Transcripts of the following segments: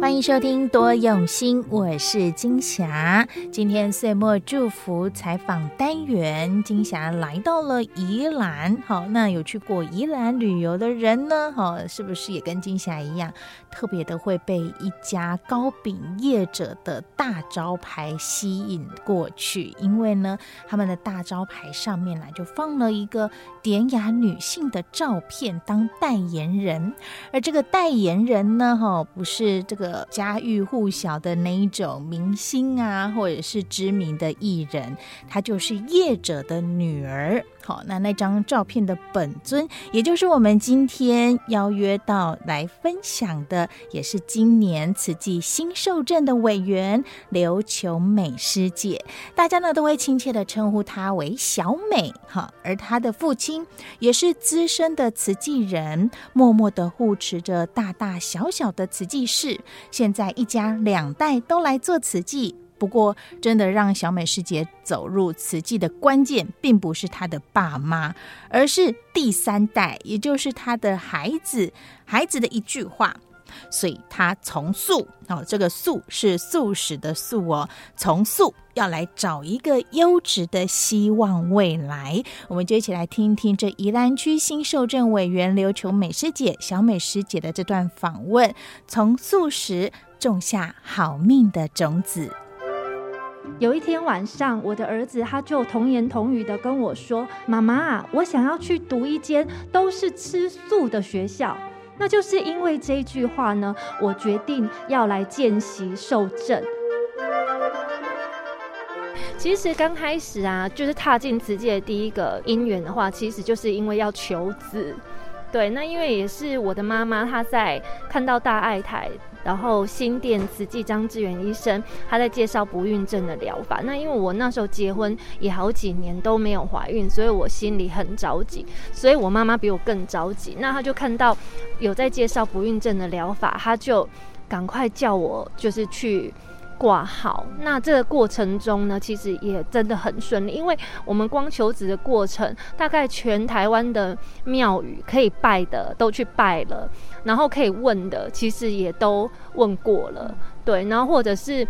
欢迎收听多用心，我是金霞。今天岁末祝福采访单元，金霞来到了宜兰。好，那有去过宜兰旅游的人呢？好，是不是也跟金霞一样，特别的会被一家糕饼业者的大招牌吸引过去？因为呢，他们的大招牌上面呢，就放了一个典雅女性的照片当代言人，而这个代言人呢，哈，不是这个。家喻户晓的那一种明星啊，或者是知名的艺人，她就是业者的女儿。好，那那张照片的本尊，也就是我们今天邀约到来分享的，也是今年慈济新受证的委员刘琼美师姐，大家呢都会亲切的称呼她为小美。哈，而她的父亲也是资深的慈济人，默默的护持着大大小小的慈济事。现在一家两代都来做瓷器。不过，真的让小美师姐走入瓷器的关键，并不是她的爸妈，而是第三代，也就是她的孩子。孩子的一句话，所以他从素哦，这个素是素食的素哦，从素要来找一个优质的希望未来。我们就一起来听一听这宜兰区新受证委员刘琼美师姐、小美师姐的这段访问，从素食种下好命的种子。有一天晚上，我的儿子他就童言童语的跟我说：“妈妈，我想要去读一间都是吃素的学校。”那就是因为这句话呢，我决定要来见习受证。其实刚开始啊，就是踏进慈济的第一个姻缘的话，其实就是因为要求子。对，那因为也是我的妈妈，她在看到大爱台。然后新店慈济张志远医生他在介绍不孕症的疗法。那因为我那时候结婚也好几年都没有怀孕，所以我心里很着急。所以我妈妈比我更着急。那他就看到有在介绍不孕症的疗法，他就赶快叫我就是去挂号。那这个过程中呢，其实也真的很顺利，因为我们光求职的过程，大概全台湾的庙宇可以拜的都去拜了。然后可以问的，其实也都问过了，对。然后或者是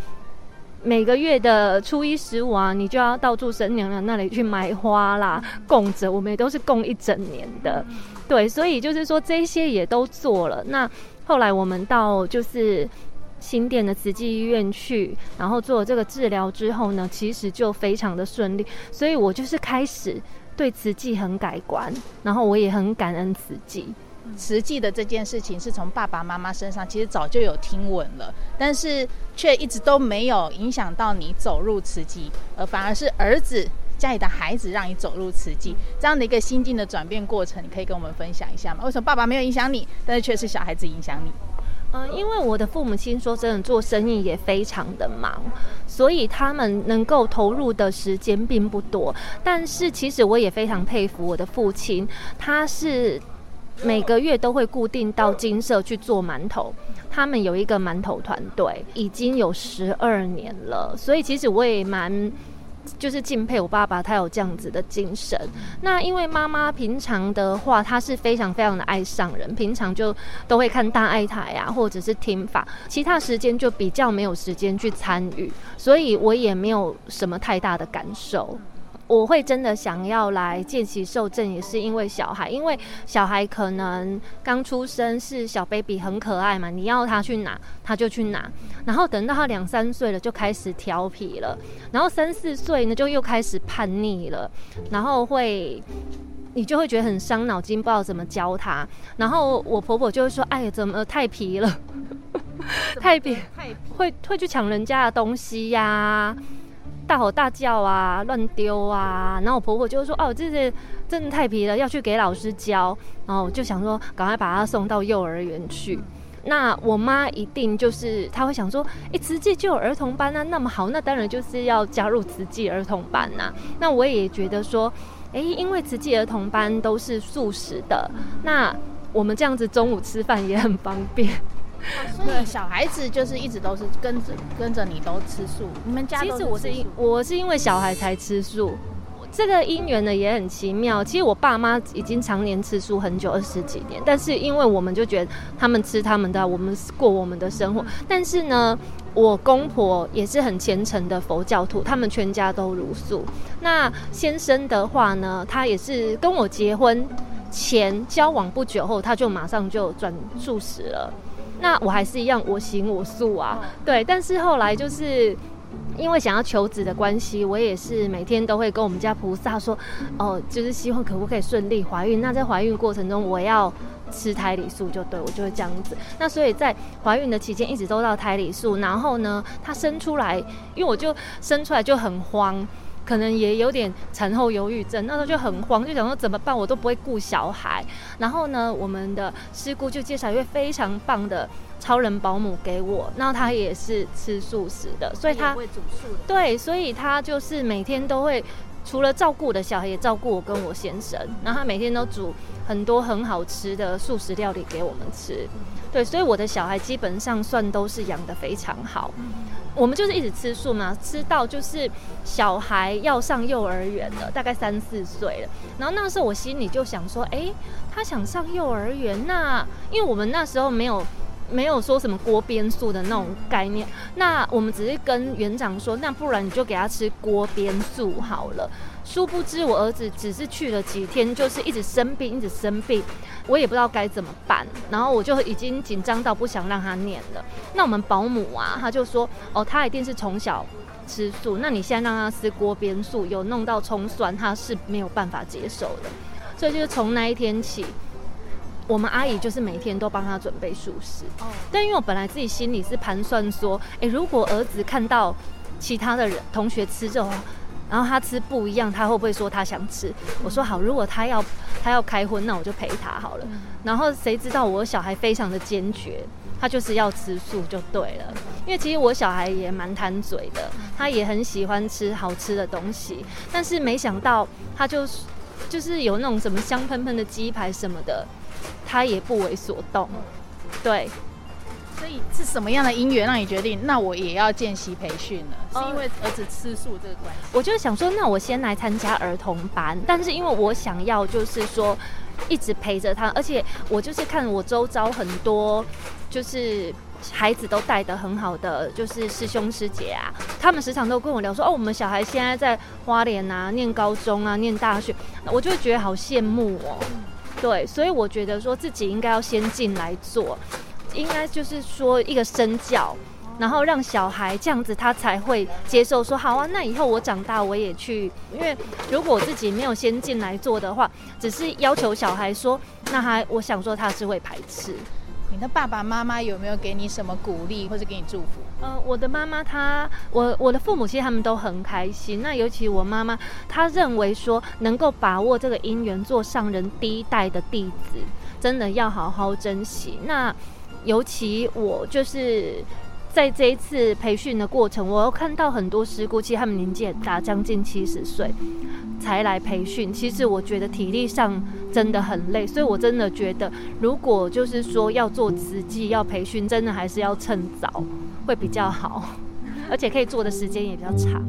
每个月的初一十五啊，你就要到祝神娘娘那里去买花啦，供着。我们也都是供一整年的，对。所以就是说这些也都做了。那后来我们到就是新店的慈济医院去，然后做了这个治疗之后呢，其实就非常的顺利。所以我就是开始对慈济很改观，然后我也很感恩慈济。慈济的这件事情是从爸爸妈妈身上其实早就有听闻了，但是却一直都没有影响到你走入慈济，而反而是儿子家里的孩子让你走入慈济这样的一个心境的转变过程，你可以跟我们分享一下吗？为什么爸爸没有影响你，但是却是小孩子影响你？嗯、因为我的父母亲说真的做生意也非常的忙，所以他们能够投入的时间并不多。但是其实我也非常佩服我的父亲，他是。每个月都会固定到金色去做馒头，他们有一个馒头团队，已经有十二年了。所以其实我也蛮就是敬佩我爸爸，他有这样子的精神。那因为妈妈平常的话，她是非常非常的爱上人，平常就都会看大爱台啊，或者是听法，其他时间就比较没有时间去参与，所以我也没有什么太大的感受。我会真的想要来见习受证，也是因为小孩，因为小孩可能刚出生是小 baby 很可爱嘛，你要他去拿他就去拿，然后等到他两三岁了就开始调皮了，然后三四岁呢就又开始叛逆了，然后会你就会觉得很伤脑筋，不知道怎么教他，然后我婆婆就会说，哎呀，怎么太皮了，太皮，会会去抢人家的东西呀、大吼大叫啊，乱丢啊，然后我婆婆就说：“哦，这是真的太皮了，要去给老师教。”然后我就想说，赶快把他送到幼儿园去。那我妈一定就是，她会想说：“哎，慈济就有儿童班啊，那么好，那当然就是要加入慈济儿童班呐。”那我也觉得说，哎，因为慈济儿童班都是素食的，那我们这样子中午吃饭也很方便。对，小孩子就是一直都是跟着跟着你都吃素。你们家其实我是因我是因为小孩才吃素，这个姻缘呢也很奇妙。其实我爸妈已经常年吃素很久，二十几年，但是因为我们就觉得他们吃他们的，我们过我们的生活。但是呢，我公婆也是很虔诚的佛教徒，他们全家都茹素。那先生的话呢，他也是跟我结婚前交往不久后，他就马上就转素食了。那我还是一样我行我素啊，对。但是后来就是因为想要求子的关系，我也是每天都会跟我们家菩萨说，哦，就是希望可不可以顺利怀孕。那在怀孕过程中，我要吃胎里素，就对，我就会这样子。那所以在怀孕的期间，一直都到胎里素。然后呢，他生出来，因为我就生出来就很慌。可能也有点产后忧郁症，那时候就很慌，就想说怎么办？我都不会顾小孩。然后呢，我们的师姑就介绍一位非常棒的超人保姆给我，那她也是吃素食的，所以她会煮素的。对，所以她就是每天都会除了照顾我的小孩，也照顾我跟我先生。然后他每天都煮很多很好吃的素食料理给我们吃。对，所以我的小孩基本上算都是养得非常好。我们就是一直吃素嘛，吃到就是小孩要上幼儿园了，大概三四岁了。然后那时候我心里就想说，哎，他想上幼儿园，那因为我们那时候没有没有说什么锅边素的那种概念，那我们只是跟园长说，那不然你就给他吃锅边素好了。殊不知我儿子只是去了几天，就是一直生病，一直生病。我也不知道该怎么办，然后我就已经紧张到不想让他念了。那我们保姆啊，他就说：“哦，他一定是从小吃素，那你现在让他吃锅边素，有弄到葱蒜，他是没有办法接受的。”所以就是从那一天起，我们阿姨就是每天都帮他准备素食。哦。但因为我本来自己心里是盘算说，哎，如果儿子看到其他的人同学吃这种。然后他吃不一样，他会不会说他想吃？我说好，如果他要他要开荤，那我就陪他好了。然后谁知道我小孩非常的坚决，他就是要吃素就对了。因为其实我小孩也蛮贪嘴的，他也很喜欢吃好吃的东西，但是没想到他就就是有那种什么香喷喷的鸡排什么的，他也不为所动。对。所以是什么样的因缘让你决定？那我也要见习培训呢？是因为儿子吃素这个关系？我就想说，那我先来参加儿童班。但是因为我想要，就是说一直陪着他，而且我就是看我周遭很多，就是孩子都带得很好的，就是师兄师姐啊，他们时常都跟我聊说，哦，我们小孩现在在花莲啊，念高中啊，念大学，我就会觉得好羡慕哦。对，所以我觉得说自己应该要先进来做。应该就是说一个身教，然后让小孩这样子，他才会接受说好啊。那以后我长大我也去，因为如果自己没有先进来做的话，只是要求小孩说，那他我想说他是会排斥。你的爸爸妈妈有没有给你什么鼓励或者给你祝福？呃，我的妈妈她，我我的父母其实他们都很开心。那尤其我妈妈，她认为说能够把握这个姻缘做上人第一代的弟子，真的要好好珍惜。那。尤其我就是在这一次培训的过程，我又看到很多师姑，其实他们年纪也大，将近七十岁才来培训。其实我觉得体力上真的很累，所以我真的觉得，如果就是说要做慈济要培训，真的还是要趁早会比较好，而且可以做的时间也比较长。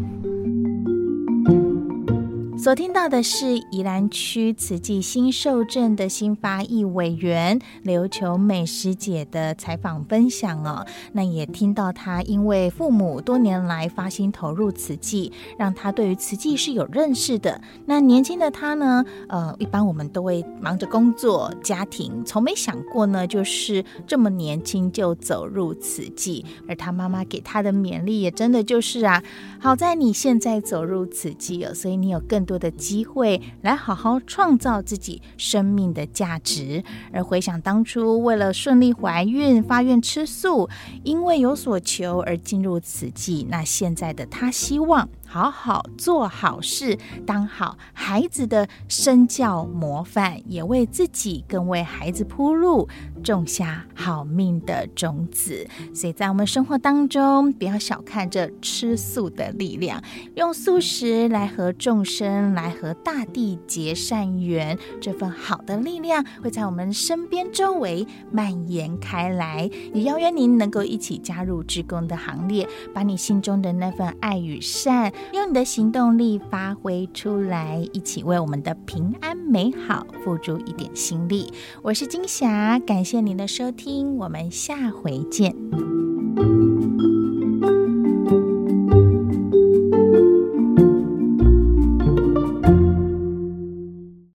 所听到的是宜兰区慈济新寿镇的新发艺委员刘球美师姐的采访分享哦。那也听到她因为父母多年来发心投入慈济，让她对于慈济是有认识的。那年轻的她呢，呃，一般我们都会忙着工作、家庭，从没想过呢，就是这么年轻就走入慈济。而她妈妈给她的勉励也真的就是啊，好在你现在走入慈济了，所以你有更。多的机会来好好创造自己生命的价值，而回想当初为了顺利怀孕发愿吃素，因为有所求而进入此际，那现在的他希望。好好做好事，当好孩子的身教模范，也为自己更为孩子铺路，种下好命的种子。所以在我们生活当中，不要小看这吃素的力量，用素食来和众生、来和大地结善缘，这份好的力量会在我们身边周围蔓延开来。也邀约您能够一起加入志工的行列，把你心中的那份爱与善。用你的行动力发挥出来，一起为我们的平安美好付出一点心力。我是金霞，感谢您的收听，我们下回见。